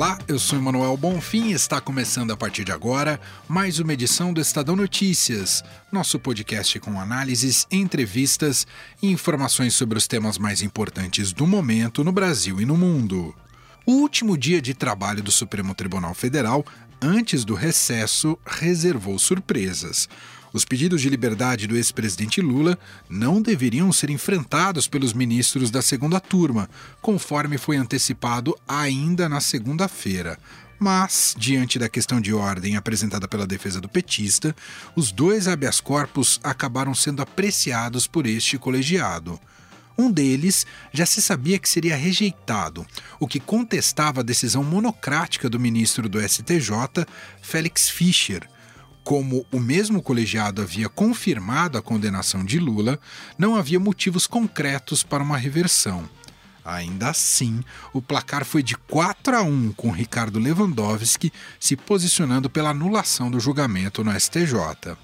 Olá, eu sou Emanuel Bonfim e está começando a partir de agora mais uma edição do Estadão Notícias, nosso podcast com análises, entrevistas e informações sobre os temas mais importantes do momento no Brasil e no mundo. O último dia de trabalho do Supremo Tribunal Federal, antes do recesso, reservou surpresas. Os pedidos de liberdade do ex-presidente Lula não deveriam ser enfrentados pelos ministros da segunda turma, conforme foi antecipado ainda na segunda-feira. Mas, diante da questão de ordem apresentada pela defesa do petista, os dois habeas corpus acabaram sendo apreciados por este colegiado. Um deles já se sabia que seria rejeitado, o que contestava a decisão monocrática do ministro do STJ, Félix Fischer como o mesmo colegiado havia confirmado a condenação de Lula, não havia motivos concretos para uma reversão. Ainda assim, o placar foi de 4 a 1, com Ricardo Lewandowski se posicionando pela anulação do julgamento no STJ.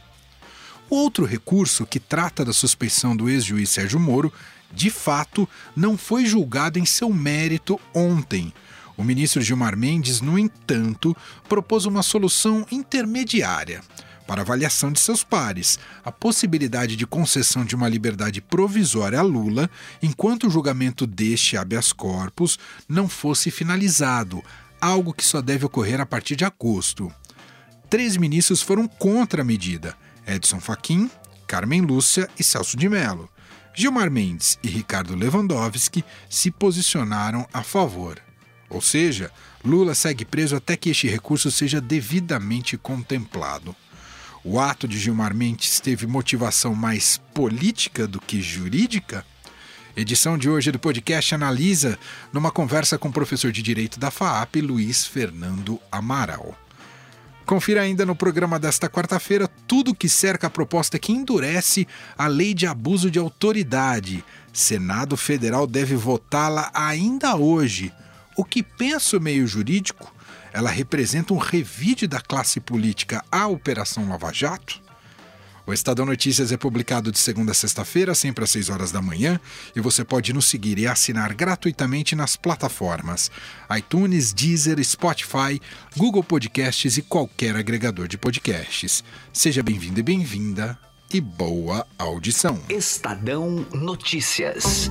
Outro recurso, que trata da suspeição do ex-juiz Sérgio Moro, de fato não foi julgado em seu mérito ontem, o ministro Gilmar Mendes, no entanto, propôs uma solução intermediária para avaliação de seus pares, a possibilidade de concessão de uma liberdade provisória a Lula enquanto o julgamento deste habeas corpus não fosse finalizado, algo que só deve ocorrer a partir de agosto. Três ministros foram contra a medida: Edson Fachin, Carmen Lúcia e Celso de Mello. Gilmar Mendes e Ricardo Lewandowski se posicionaram a favor. Ou seja, Lula segue preso até que este recurso seja devidamente contemplado. O ato de Gilmar Mendes teve motivação mais política do que jurídica? Edição de hoje do podcast analisa numa conversa com o professor de Direito da FAAP, Luiz Fernando Amaral. Confira ainda no programa desta quarta-feira tudo que cerca a proposta que endurece a lei de abuso de autoridade. Senado Federal deve votá-la ainda hoje. O que pensa o meio jurídico? Ela representa um revide da classe política à Operação Lava Jato? O Estadão Notícias é publicado de segunda a sexta-feira, sempre às 6 horas da manhã, e você pode nos seguir e assinar gratuitamente nas plataformas iTunes, Deezer, Spotify, Google Podcasts e qualquer agregador de podcasts. Seja bem-vindo e bem-vinda e boa audição. Estadão Notícias.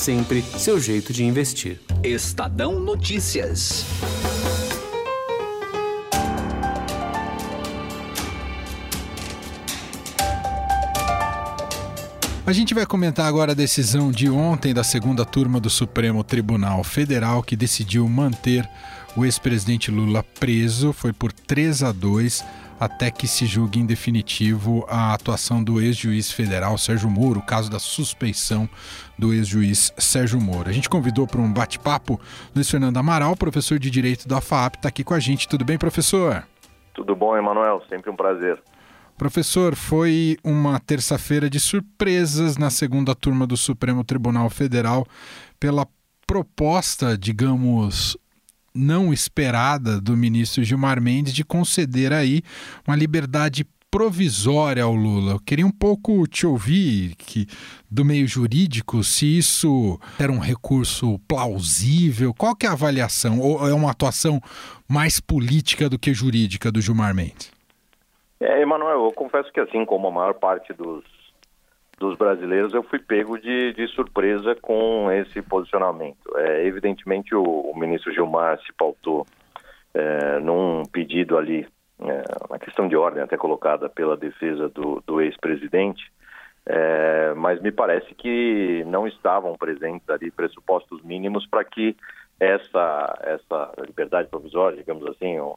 sempre seu jeito de investir. Estadão Notícias. A gente vai comentar agora a decisão de ontem da segunda turma do Supremo Tribunal Federal que decidiu manter o ex-presidente Lula preso. Foi por 3 a 2 até que se julgue em definitivo a atuação do ex-juiz federal Sérgio Moro, o caso da suspeição do ex-juiz Sérgio Moro. A gente convidou para um bate-papo Luiz Fernando Amaral, professor de Direito da FAAP, está aqui com a gente. Tudo bem, professor? Tudo bom, Emanuel? Sempre um prazer. Professor, foi uma terça-feira de surpresas na segunda turma do Supremo Tribunal Federal pela proposta, digamos, não esperada do ministro Gilmar Mendes de conceder aí uma liberdade provisória ao Lula. Eu queria um pouco te ouvir que do meio jurídico se isso era um recurso plausível, qual que é a avaliação ou é uma atuação mais política do que jurídica do Gilmar Mendes? É, Emanuel, eu confesso que assim como a maior parte dos dos brasileiros, eu fui pego de, de surpresa com esse posicionamento. É, evidentemente, o, o ministro Gilmar se pautou é, num pedido ali, é, uma questão de ordem até colocada pela defesa do, do ex-presidente, é, mas me parece que não estavam presentes ali pressupostos mínimos para que essa, essa liberdade provisória, digamos assim, uh,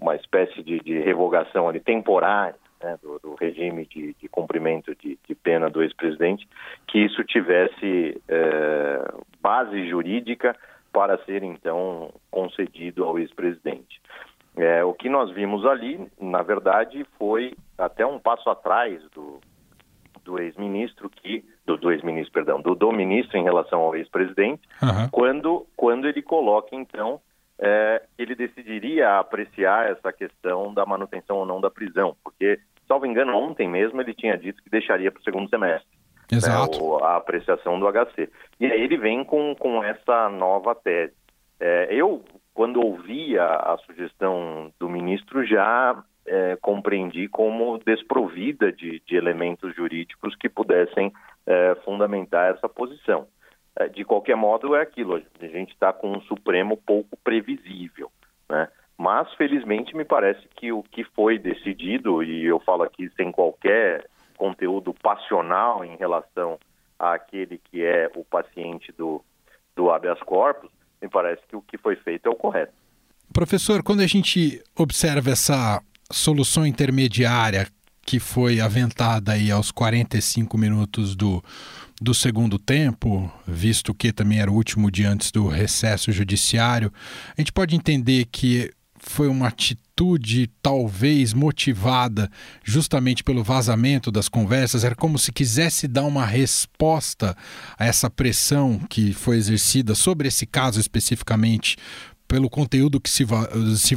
uma espécie de, de revogação ali, temporária né, do, do, regime de, de cumprimento de, de, pena do ex-presidente, que isso tivesse uh, base jurídica para ser então concedido ao ex-presidente. É, o que nós vimos ali, na verdade, foi até um passo atrás do, do ex-ministro que do, do ex-ministro, perdão, do, do ministro em relação ao ex-presidente, uhum. quando quando ele coloca então é, ele decidiria apreciar essa questão da manutenção ou não da prisão, porque, salvo engano, ontem mesmo ele tinha dito que deixaria para o segundo semestre. Né, Exato. Né, a apreciação do HC. E aí ele vem com, com essa nova tese. É, eu, quando ouvi a, a, sugestão do ministro, já é, compreendi como desprovida de, de, elementos jurídicos que pudessem é, fundamentar essa posição. É, de qualquer modo, é aquilo, a gente está com um Supremo pouco previsível, né? Mas, felizmente, me parece que o que foi decidido, e eu falo aqui sem qualquer conteúdo passional em relação àquele que é o paciente do, do habeas corpus, me parece que o que foi feito é o correto. Professor, quando a gente observa essa solução intermediária que foi aventada aí aos 45 minutos do, do segundo tempo, visto que também era o último dia antes do recesso judiciário, a gente pode entender que foi uma atitude talvez motivada justamente pelo vazamento das conversas, era como se quisesse dar uma resposta a essa pressão que foi exercida sobre esse caso especificamente pelo conteúdo que se,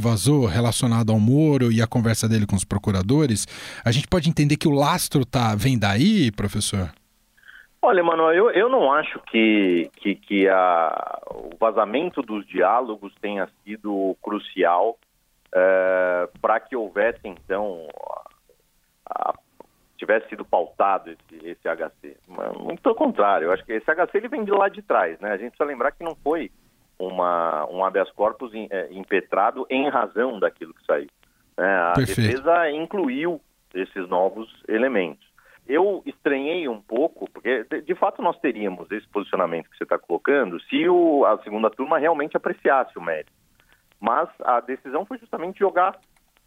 vazou relacionado ao Moro e a conversa dele com os procuradores, a gente pode entender que o lastro tá, vem daí, professor? Olha, Manuel, eu, eu não acho que, que, que a, o vazamento dos diálogos tenha sido crucial é, para que houvesse, então, a, a, tivesse sido pautado esse, esse HC. Muito pelo contrário, eu acho que esse HC ele vem de lá de trás, né? A gente precisa lembrar que não foi uma, um habeas corpus in, é, impetrado em razão daquilo que saiu. Né? A Perfeito. defesa incluiu esses novos elementos. Eu estranhei um pouco, porque de fato nós teríamos esse posicionamento que você está colocando se o, a segunda turma realmente apreciasse o mérito. Mas a decisão foi justamente jogar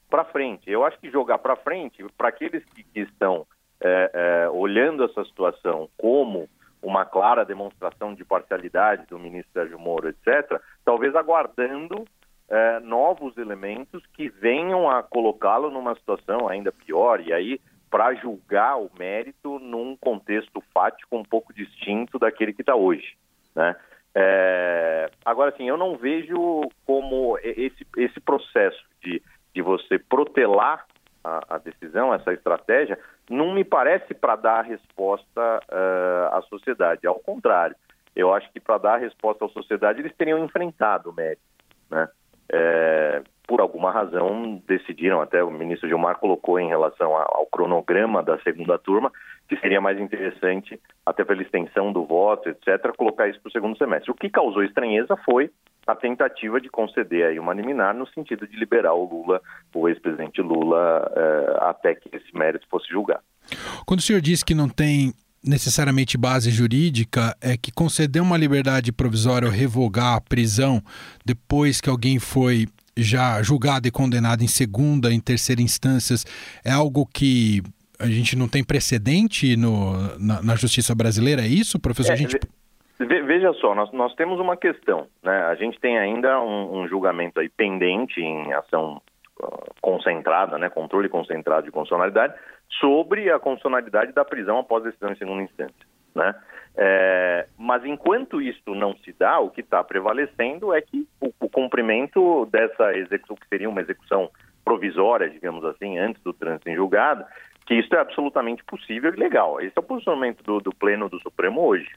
para frente. Eu acho que jogar para frente, para aqueles que, que estão é, é, olhando essa situação como uma clara demonstração de parcialidade do ministro Sérgio Moro, etc., talvez aguardando é, novos elementos que venham a colocá-lo numa situação ainda pior. E aí para julgar o mérito num contexto fático um pouco distinto daquele que está hoje. Né? É, agora, sim, eu não vejo como esse, esse processo de, de você protelar a, a decisão, essa estratégia, não me parece para dar resposta uh, à sociedade. Ao contrário, eu acho que para dar resposta à sociedade eles teriam enfrentado o mérito. Né? É, por alguma razão, decidiram, até o ministro Gilmar colocou em relação ao cronograma da segunda turma, que seria mais interessante, até pela extensão do voto, etc., colocar isso para o segundo semestre. O que causou estranheza foi a tentativa de conceder aí uma liminar no sentido de liberar o Lula, o ex-presidente Lula, eh, até que esse mérito fosse julgado. Quando o senhor diz que não tem necessariamente base jurídica é que conceder uma liberdade provisória ou revogar a prisão depois que alguém foi já julgado e condenado em segunda, em terceira instâncias, é algo que a gente não tem precedente no, na, na justiça brasileira, é isso, professor? É, a gente... Veja só, nós, nós temos uma questão, né? A gente tem ainda um, um julgamento aí pendente em ação uh, concentrada, né? Controle concentrado de constitucionalidade sobre a constitucionalidade da prisão após decisão em segunda instância, né? É, mas enquanto isso não se dá, o que está prevalecendo é que o, o, cumprimento dessa execução, que seria uma execução provisória, digamos assim, antes do trânsito em julgado, que isso é absolutamente possível e legal. Esse é o posicionamento do, do Pleno do Supremo hoje.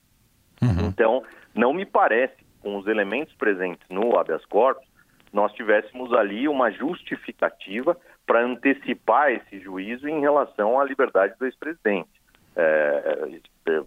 Uhum. Então, não me parece, com os elementos presentes no habeas corpus, nós tivéssemos ali uma justificativa para antecipar esse juízo em relação à liberdade do ex-presidente. É, é,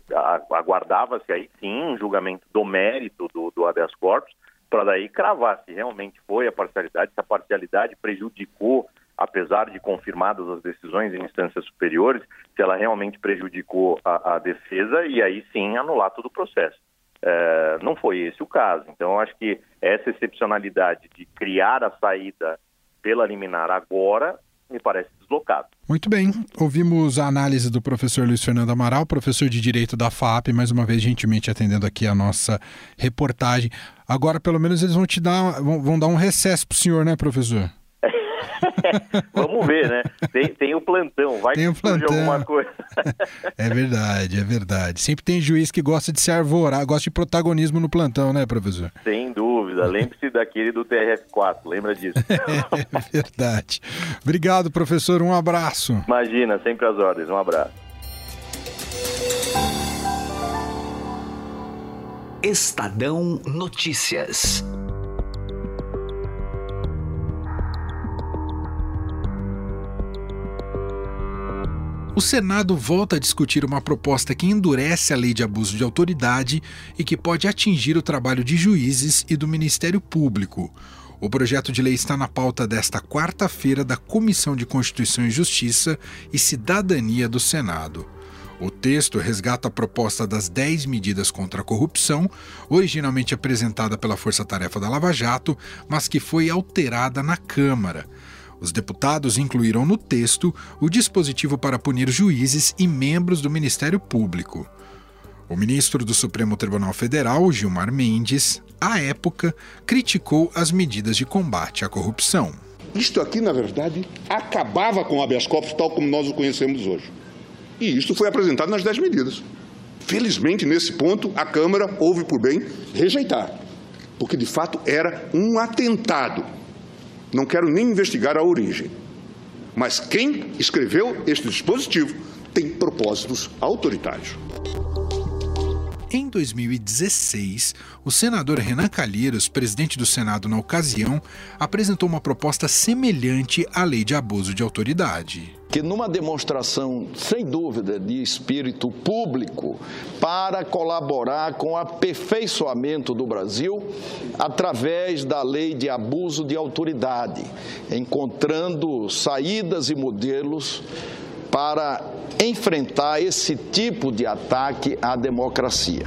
aguardava-se aí sim um julgamento do mérito do, do habeas corpus, para daí cravar se realmente foi a parcialidade, se a parcialidade prejudicou, apesar de confirmadas as decisões em instâncias superiores, se ela realmente prejudicou a, a defesa e aí sim anular todo o processo. É, não foi esse o caso. Então, acho que essa excepcionalidade de criar a saída pela liminar agora me parece deslocado. Muito bem. Ouvimos a análise do professor Luiz Fernando Amaral, professor de Direito da FAP, mais uma vez gentilmente atendendo aqui a nossa reportagem. Agora, pelo menos, eles vão te dar, vão, vão dar um recesso para o senhor, né, professor? Vamos ver, né? Tem, tem o plantão, vai tem o plantão. alguma coisa. é verdade, é verdade. Sempre tem juiz que gosta de se arvorar, gosta de protagonismo no plantão, né, professor? Sem dúvida. Lembre-se daquele do TRF4, lembra disso. é verdade. Obrigado, professor. Um abraço. Imagina, sempre às ordens. Um abraço. Estadão Notícias. O Senado volta a discutir uma proposta que endurece a lei de abuso de autoridade e que pode atingir o trabalho de juízes e do Ministério Público. O projeto de lei está na pauta desta quarta-feira da Comissão de Constituição e Justiça e Cidadania do Senado. O texto resgata a proposta das 10 medidas contra a corrupção, originalmente apresentada pela Força Tarefa da Lava Jato, mas que foi alterada na Câmara. Os deputados incluíram no texto o dispositivo para punir juízes e membros do Ministério Público. O ministro do Supremo Tribunal Federal, Gilmar Mendes, à época, criticou as medidas de combate à corrupção. Isto aqui, na verdade, acabava com o habeas corpus tal como nós o conhecemos hoje. E isto foi apresentado nas dez medidas. Felizmente, nesse ponto, a Câmara houve por bem rejeitar, porque de fato era um atentado não quero nem investigar a origem. Mas quem escreveu este dispositivo tem propósitos autoritários. Em 2016, o senador Renan Calheiros, presidente do Senado na ocasião, apresentou uma proposta semelhante à lei de abuso de autoridade. Que numa demonstração, sem dúvida, de espírito público para colaborar com o aperfeiçoamento do Brasil através da lei de abuso de autoridade, encontrando saídas e modelos para enfrentar esse tipo de ataque à democracia.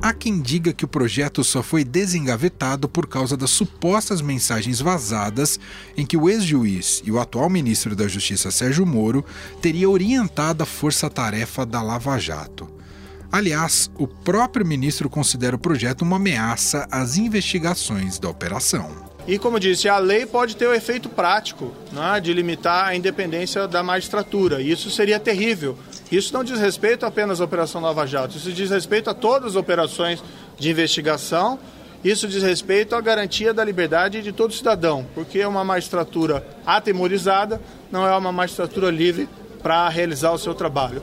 Há quem diga que o projeto só foi desengavetado por causa das supostas mensagens vazadas em que o ex-juiz e o atual ministro da Justiça Sérgio Moro teria orientado a força-tarefa da Lava Jato. Aliás, o próprio ministro considera o projeto uma ameaça às investigações da operação. E, como disse, a lei pode ter o efeito prático né, de limitar a independência da magistratura. Isso seria terrível. Isso não diz respeito apenas à Operação Nova Jato, isso diz respeito a todas as operações de investigação. Isso diz respeito à garantia da liberdade de todo cidadão, porque uma magistratura atemorizada não é uma magistratura livre para realizar o seu trabalho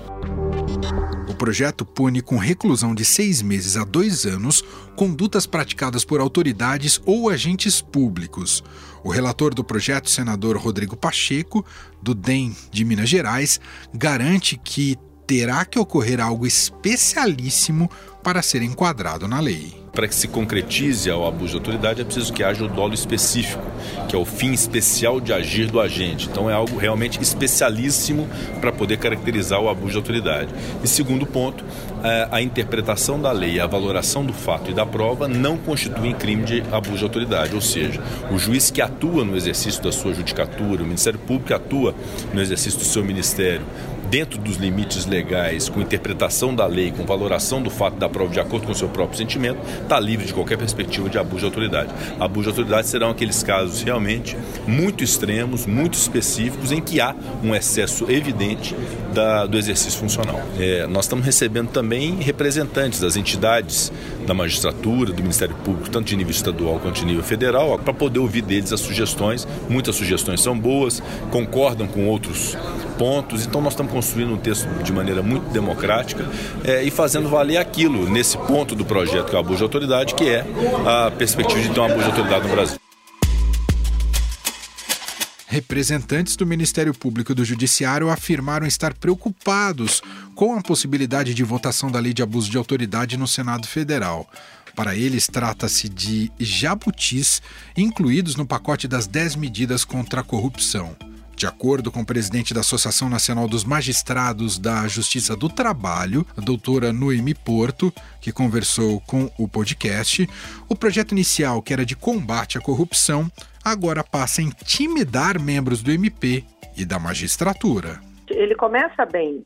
projeto pune com reclusão de seis meses a dois anos condutas praticadas por autoridades ou agentes públicos. O relator do projeto, senador Rodrigo Pacheco, do DEM de Minas Gerais, garante que terá que ocorrer algo especialíssimo para ser enquadrado na lei. Para que se concretize o abuso de autoridade é preciso que haja o dolo específico, que é o fim especial de agir do agente. Então é algo realmente especialíssimo para poder caracterizar o abuso de autoridade. E segundo ponto, é, a interpretação da lei, a valoração do fato e da prova não constituem crime de abuso de autoridade. Ou seja, o juiz que atua no exercício da sua judicatura, o Ministério Público que atua no exercício do seu ministério, dentro dos limites legais, com interpretação da lei, com valoração do fato da prova de acordo com o seu próprio sentimento, está livre de qualquer perspectiva de abuso de autoridade. Abuso de autoridade serão aqueles casos realmente muito extremos, muito específicos, em que há um excesso evidente da, do exercício funcional. É, nós estamos recebendo também representantes das entidades da magistratura, do Ministério Público, tanto de nível estadual quanto de nível federal, para poder ouvir deles as sugestões. Muitas sugestões são boas, concordam com outros pontos. Então nós estamos construindo um texto de maneira muito democrática é, e fazendo valer aquilo nesse ponto do projeto que é o abuso de autoridade, que é a perspectiva de ter um abuso de autoridade no Brasil. Representantes do Ministério Público e do Judiciário afirmaram estar preocupados com a possibilidade de votação da lei de abuso de autoridade no Senado Federal. Para eles, trata-se de jabutis incluídos no pacote das 10 medidas contra a corrupção. De acordo com o presidente da Associação Nacional dos Magistrados da Justiça do Trabalho, a doutora Noemi Porto, que conversou com o podcast, o projeto inicial, que era de combate à corrupção, agora passa a intimidar membros do MP e da magistratura. Ele começa bem.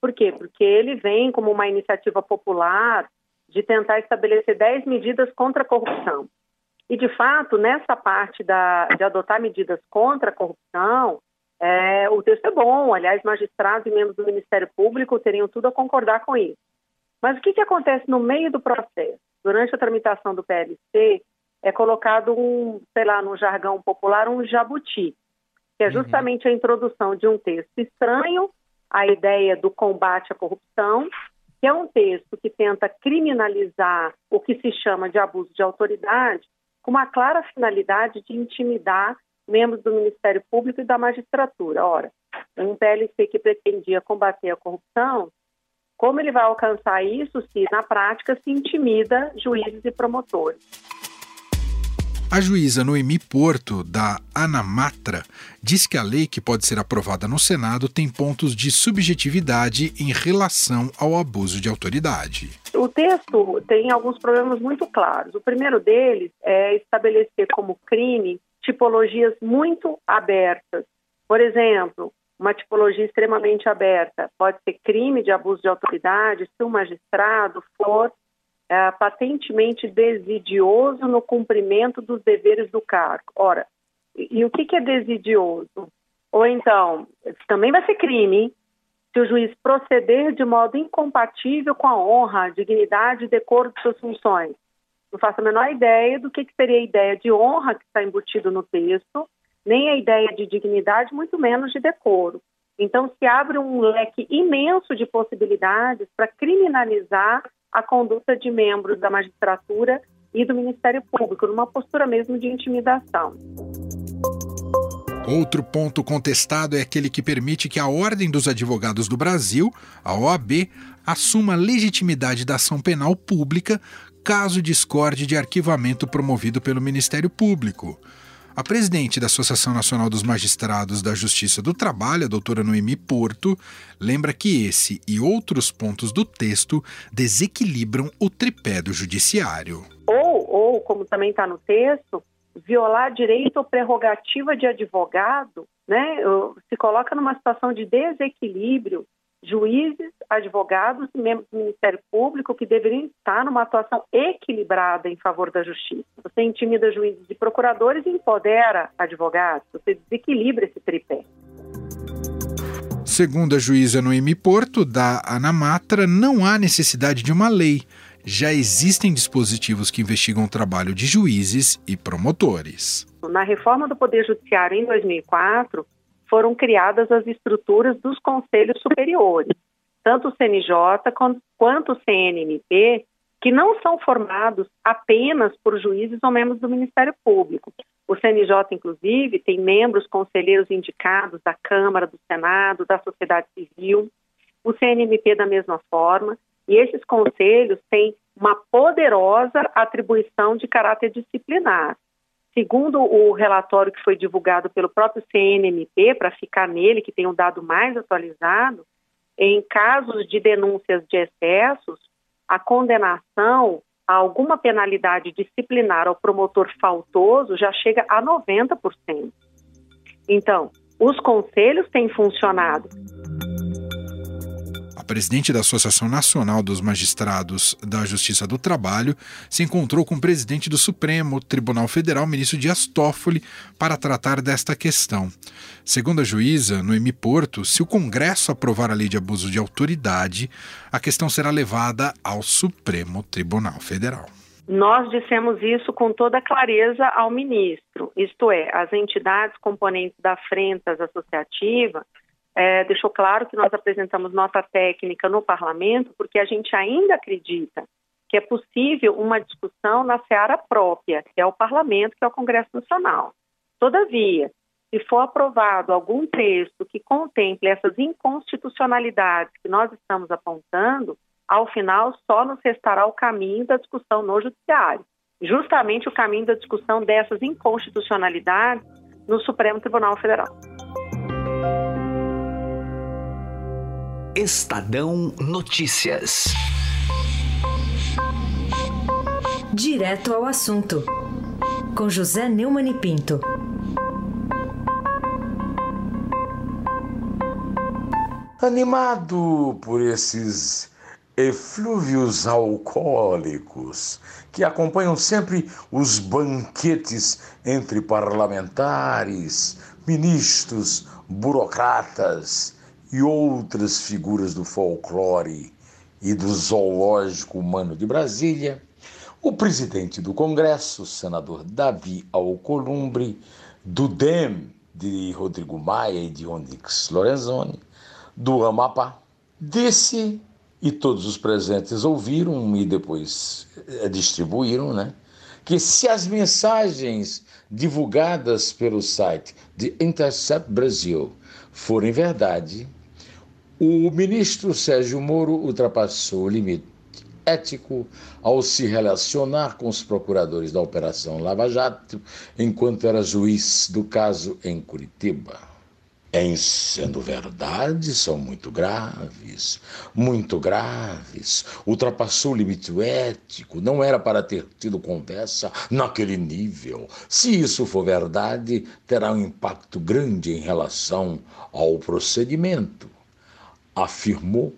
Por quê? Porque ele vem como uma iniciativa popular de tentar estabelecer 10 medidas contra a corrupção. E, de fato, nessa parte da, de adotar medidas contra a corrupção, é, o texto é bom, aliás, magistrados e membros do Ministério Público teriam tudo a concordar com isso. Mas o que, que acontece no meio do processo? Durante a tramitação do PLC, é colocado um, sei lá, no jargão popular, um jabuti, que é uhum. justamente a introdução de um texto estranho à ideia do combate à corrupção, que é um texto que tenta criminalizar o que se chama de abuso de autoridade, com uma clara finalidade de intimidar membros do Ministério Público e da magistratura. Ora, um PLC que pretendia combater a corrupção, como ele vai alcançar isso se, na prática, se intimida juízes e promotores? A juíza Noemi Porto, da Anamatra, diz que a lei que pode ser aprovada no Senado tem pontos de subjetividade em relação ao abuso de autoridade. O texto tem alguns problemas muito claros. O primeiro deles é estabelecer como crime tipologias muito abertas. Por exemplo, uma tipologia extremamente aberta pode ser crime de abuso de autoridade se o magistrado for é, patentemente desidioso no cumprimento dos deveres do cargo. Ora, e, e o que, que é desidioso? Ou então, também vai ser crime se o juiz proceder de modo incompatível com a honra, dignidade e decoro de suas funções não faço a menor ideia do que, que seria a ideia de honra que está embutido no texto, nem a ideia de dignidade, muito menos de decoro. Então, se abre um leque imenso de possibilidades para criminalizar a conduta de membros da magistratura e do Ministério Público, numa postura mesmo de intimidação. Outro ponto contestado é aquele que permite que a Ordem dos Advogados do Brasil, a OAB, assuma a legitimidade da ação penal pública caso discorde de arquivamento promovido pelo Ministério Público. A presidente da Associação Nacional dos Magistrados da Justiça do Trabalho, a doutora Noemi Porto, lembra que esse e outros pontos do texto desequilibram o tripé do judiciário. Ou, ou como também está no texto, violar direito ou prerrogativa de advogado, né, se coloca numa situação de desequilíbrio juízes, advogados e membros do Ministério Público que deveriam estar numa atuação equilibrada em favor da justiça. Você intimida juízes e procuradores e empodera advogados, você desequilibra esse tripé. Segundo a juíza Noemi Porto, da Anamatra, não há necessidade de uma lei. Já existem dispositivos que investigam o trabalho de juízes e promotores. Na reforma do Poder Judiciário em 2004, foram criadas as estruturas dos conselhos superiores, tanto o CNJ quanto o CNMP, que não são formados apenas por juízes ou membros do Ministério Público. O CNJ, inclusive, tem membros conselheiros indicados da Câmara, do Senado, da sociedade civil, o CNMP da mesma forma, e esses conselhos têm uma poderosa atribuição de caráter disciplinar. Segundo o relatório que foi divulgado pelo próprio CNMP, para ficar nele, que tem um dado mais atualizado, em casos de denúncias de excessos, a condenação a alguma penalidade disciplinar ao promotor faltoso já chega a 90%. Então, os conselhos têm funcionado a presidente da Associação Nacional dos Magistrados da Justiça do Trabalho se encontrou com o presidente do Supremo Tribunal Federal, ministro Dias Toffoli, para tratar desta questão. Segundo a juíza Noemi Porto, se o Congresso aprovar a lei de abuso de autoridade, a questão será levada ao Supremo Tribunal Federal. Nós dissemos isso com toda clareza ao ministro, isto é, as entidades componentes da frente associativa é, deixou claro que nós apresentamos nota técnica no parlamento porque a gente ainda acredita que é possível uma discussão na seara própria, que é o parlamento, que é o Congresso Nacional. Todavia, se for aprovado algum texto que contemple essas inconstitucionalidades que nós estamos apontando, ao final só nos restará o caminho da discussão no Judiciário. Justamente o caminho da discussão dessas inconstitucionalidades no Supremo Tribunal Federal. Estadão Notícias. Direto ao assunto. Com José Neumann e Pinto. Animado por esses eflúvios alcoólicos que acompanham sempre os banquetes entre parlamentares, ministros, burocratas e outras figuras do folclore e do zoológico humano de Brasília, o presidente do Congresso, senador Davi Alcolumbre, do DEM de Rodrigo Maia e de Onyx Lorenzoni, do Amapá, disse, e todos os presentes ouviram e depois eh, distribuíram, né? Que se as mensagens divulgadas pelo site de Intercept Brasil forem verdade, o ministro Sérgio Moro ultrapassou o limite ético ao se relacionar com os procuradores da Operação Lava Jato enquanto era juiz do caso em Curitiba. Em sendo verdade, são muito graves, muito graves. Ultrapassou o limite ético, não era para ter tido conversa naquele nível. Se isso for verdade, terá um impacto grande em relação ao procedimento afirmou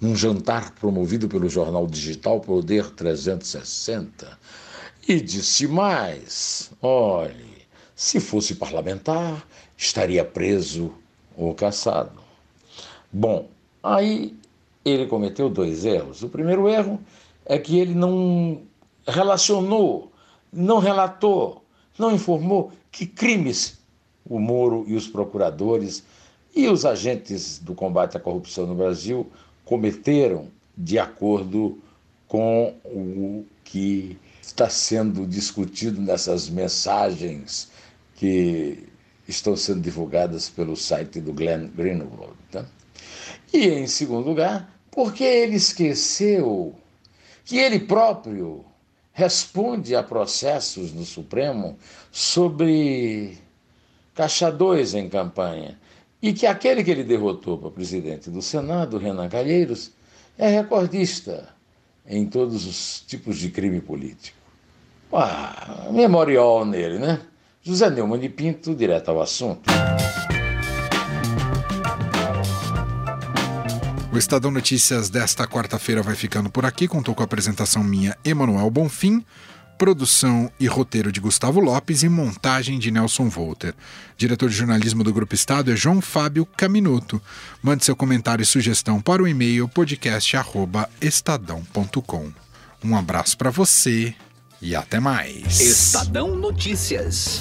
num jantar promovido pelo jornal digital Poder 360. E disse mais: olhe, se fosse parlamentar, estaria preso ou caçado. Bom, aí ele cometeu dois erros. O primeiro erro é que ele não relacionou, não relatou, não informou que crimes o Moro e os procuradores e os agentes do combate à corrupção no Brasil cometeram de acordo com o que está sendo discutido nessas mensagens que estão sendo divulgadas pelo site do Glenn Greenwald. Tá? E, em segundo lugar, porque ele esqueceu que ele próprio responde a processos no Supremo sobre Caixa 2 em campanha e que aquele que ele derrotou para presidente do Senado, Renan Calheiros, é recordista em todos os tipos de crime político. Ah, memorial nele, né? José Neumann de Pinto, direto ao assunto. O Estadão Notícias desta quarta-feira vai ficando por aqui. Contou com a apresentação minha, Emanuel Bonfim produção e roteiro de Gustavo Lopes e montagem de Nelson Volter. Diretor de jornalismo do Grupo Estado é João Fábio Caminuto. Mande seu comentário e sugestão para o e-mail podcast@estadão.com. Um abraço para você e até mais. Estadão Notícias.